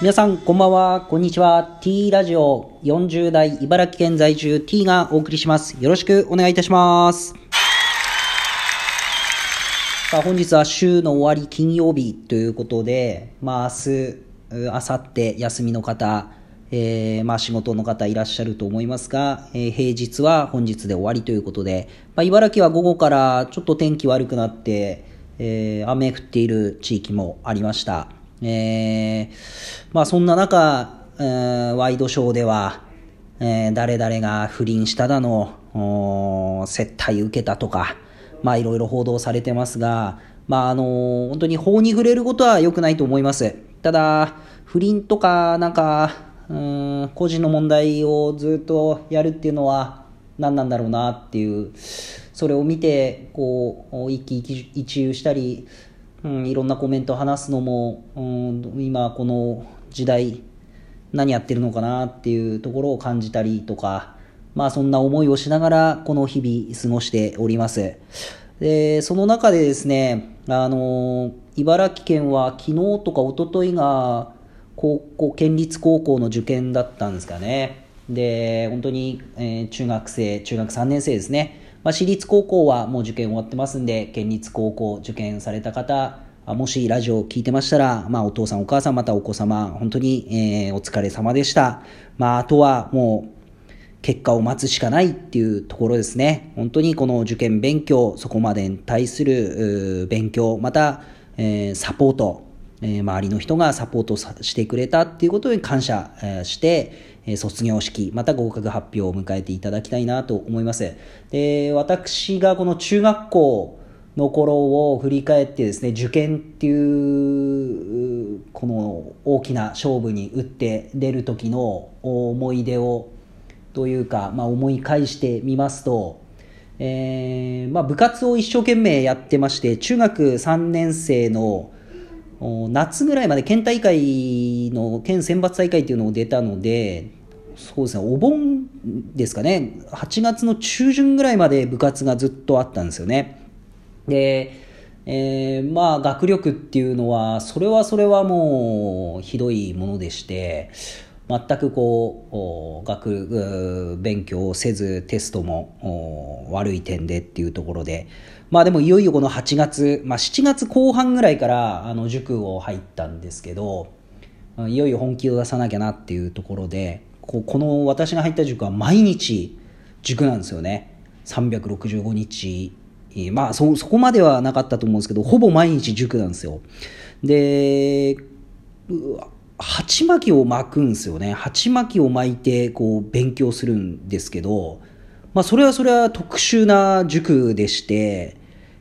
皆さん、こんばんは。こんにちは。T ラジオ40代茨城県在住 T がお送りします。よろしくお願いいたします。さあ、本日は週の終わり金曜日ということで、まあ明日、明後日休みの方、えー、まあ仕事の方いらっしゃると思いますが、えー、平日は本日で終わりということで、まあ茨城は午後からちょっと天気悪くなって、えー、雨降っている地域もありました。えー、まあそんな中、えーワイドショーでは、えー誰々が不倫しただの、接待受けたとか、まあいろいろ報道されてますが、まああのー本当に法に触れることは良くないと思います。ただ、不倫とか、なんか、うん、個人の問題をずっとやるっていうのは何なんだろうなっていう、それを見て、こう、一喜一憂したり、うん、いろんなコメントを話すのも、うん、今この時代、何やってるのかなっていうところを感じたりとか、まあそんな思いをしながらこの日々過ごしております。で、その中でですね、あの、茨城県は昨日とか一昨日が高校、県立高校の受験だったんですかね。で、本当に、えー中学生、中学3年生ですね。まあ、私立高校はもう受験終わってますんで、県立高校受験された方、もしラジオを聞いてましたら、まあ、お父さんお母さんまたお子様、本当に、えーお疲れ様でした。まあ、あとはもう、結果を待つしかないっていうところですね。本当にこの受験勉強、そこまでに対する勉強、また、えーサポート、えー周りの人がサポートしてくれたっていうことに感謝して、え卒業式、また合格発表を迎えていただきたいなと思います。で、私がこの中学校の頃を振り返ってですね、受験っていう、この大きな勝負に打って出る時の思い出を、というか、まあ、思い返してみますと、えーまあ、部活を一生懸命やってまして中学3年生の夏ぐらいまで県大会の県選抜大会っていうのを出たのでそうですねお盆ですかね。8月の中旬ぐらいまで部活がずっとあったんですよね。で、えーまあ学力っていうのはそれはそれはもうひどいものでして全くこう学勉強をせずテストも悪い点でっていうところで。まあでもいよいよこの8月、まあ、7月後半ぐらいからあの塾を入ったんですけどいよいよ本気を出さなきゃなっていうところでこの私が入った塾は毎日塾なんですよね。365日。まあそこまではなかったと思うんですけどほぼ毎日塾なんですよ。でうわ鉢巻きを巻くんですよね。鉢巻きを巻いてこう勉強するんですけど、まあ、それはそれは特殊な塾でして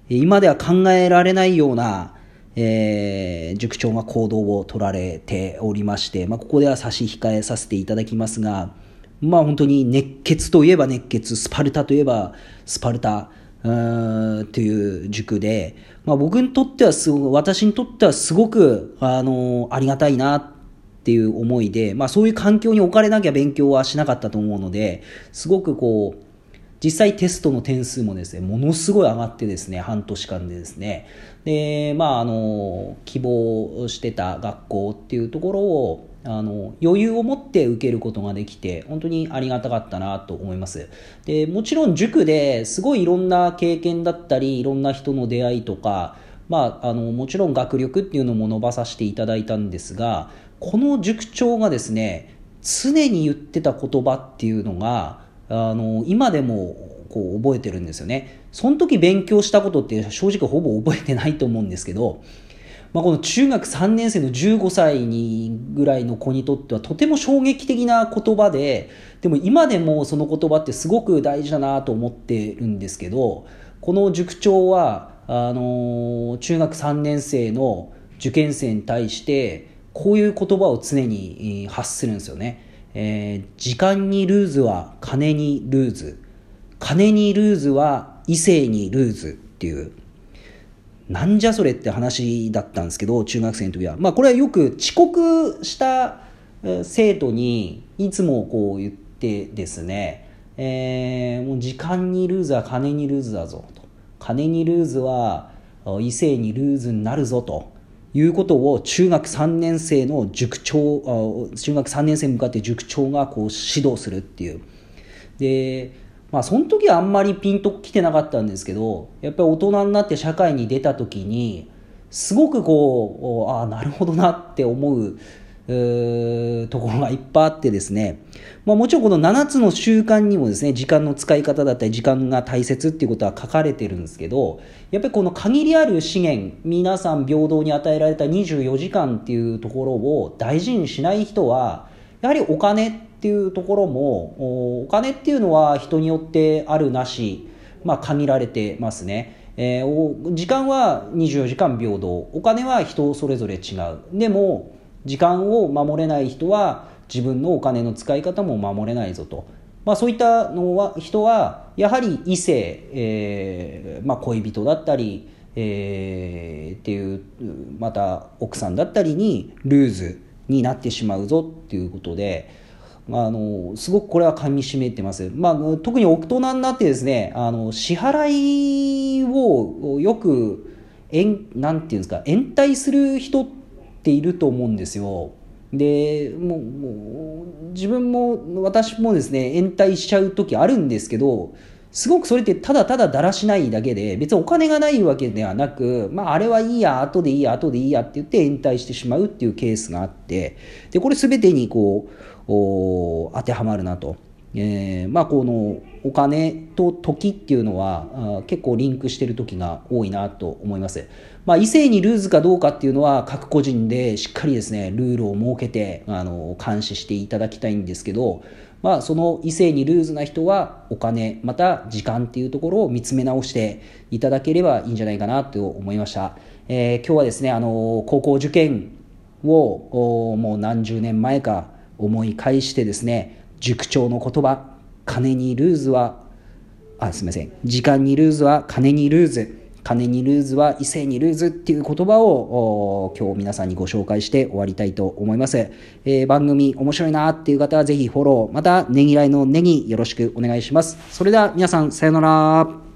今では考えられないような、えー塾長が行動を取られておりまして、まあ、ここでは差し控えさせていただきますが、まあ、本当に熱血といえば熱血スパルタといえばスパルタうーという塾で、まあ、僕にとってはすご私にとってはすごくあのありがたいなっていう思いで、まあ、そういう環境に置かれなきゃ勉強はしなかったと思うのですごくこう実際テストの点数もですね、ものすごい上がってですね、半年間でですね、で、まあ、あの、希望してた学校っていうところを、あの、余裕を持って受けることができて、本当にありがたかったなと思います。で、もちろん塾ですごいいろんな経験だったり、いろんな人の出会いとか、まあ、あの、もちろん学力っていうのも伸ばさせていただいたんですが、この塾長がですね、常に言ってた言葉っていうのが、あの今でもこう覚えてるんですよね。その時勉強したことって正直ほぼ覚えてないと思うんですけど、まあ、この中学3年生の15歳にぐらいの子にとってはとても衝撃的な言葉で、でも今でもその言葉ってすごく大事だなと思ってるんですけど、この塾長は、あの中学3年生の受験生に対して、こういう言葉を常に発するんですよね。えー時間にルーズは金にルーズ。金にルーズは異性にルーズっていう。なんじゃそれって話だったんですけど、中学生の時は。まあこれはよく遅刻した生徒にいつもこう言ってですね、えーもう時間にルーズは金にルーズだぞと。金にルーズは異性にルーズになるぞということを中学3年生の塾長、中学3年生に向かって塾長がこう指導するっていう。で、まあその時はあんまりピンときてなかったんですけど、やっぱり大人になって社会に出た時に、すごくこう、ああ、なるほどなって思う、ところがいっぱいあってですね、まあ、もちろんこの7つの習慣にもですね、時間の使い方だったり、時間が大切っていうことは書かれてるんですけど、やっぱりこの限りある資源、皆さん平等に与えられた24時間っていうところを大事にしない人は、やはりお金っていうところも、お金っていうのは人によってあるなし、まあ限られてますね。えー、時間は24時間平等、お金は人それぞれ違う。でも、時間を守れない人は自分のお金の使い方も守れないぞと。まあ、そういったのは人はやはり異性、えーまあ、恋人だったり、えー、っていうまた奥さんだったりにルーズになってしまうぞっていうことで、あ、のすごくこれはかみしめてます、まあ、特に大人になってですねあの支払いをよくえなんていうんですか延滞する人ってていると思うんですよ。でもうもう自分も私もですね延滞しちゃう時あるんですけどすごくそれってただただだらしないだけで別にお金がないわけではなく、まあ、あれはいいや後でいいや後でいいやって言って延滞してしまうっていうケースがあってでこれ全てにこう当てはまるなと。えー、まあこのお金と時っていうのは結構リンクしてる時が多いなと思います。まあ異性にルーズかどうかっていうのは各個人でしっかりですね、ルールを設けてあの監視していただきたいんですけど、まあその異性にルーズな人はお金、また時間っていうところを見つめ直していただければいいんじゃないかなと思いました。えー、今日はですね、あの高校受験をもう何十年前か思い返してですね、塾長の言葉、金にルーズは、あ、すみません。時間にルーズは金にルーズ。金にルーズは異性にルーズっていう言葉を今日皆さんにご紹介して終わりたいと思います。えー、番組面白いなっていう方はぜひフォロー、またねぎらいのねぎよろしくお願いします。それでは皆さんさようなら。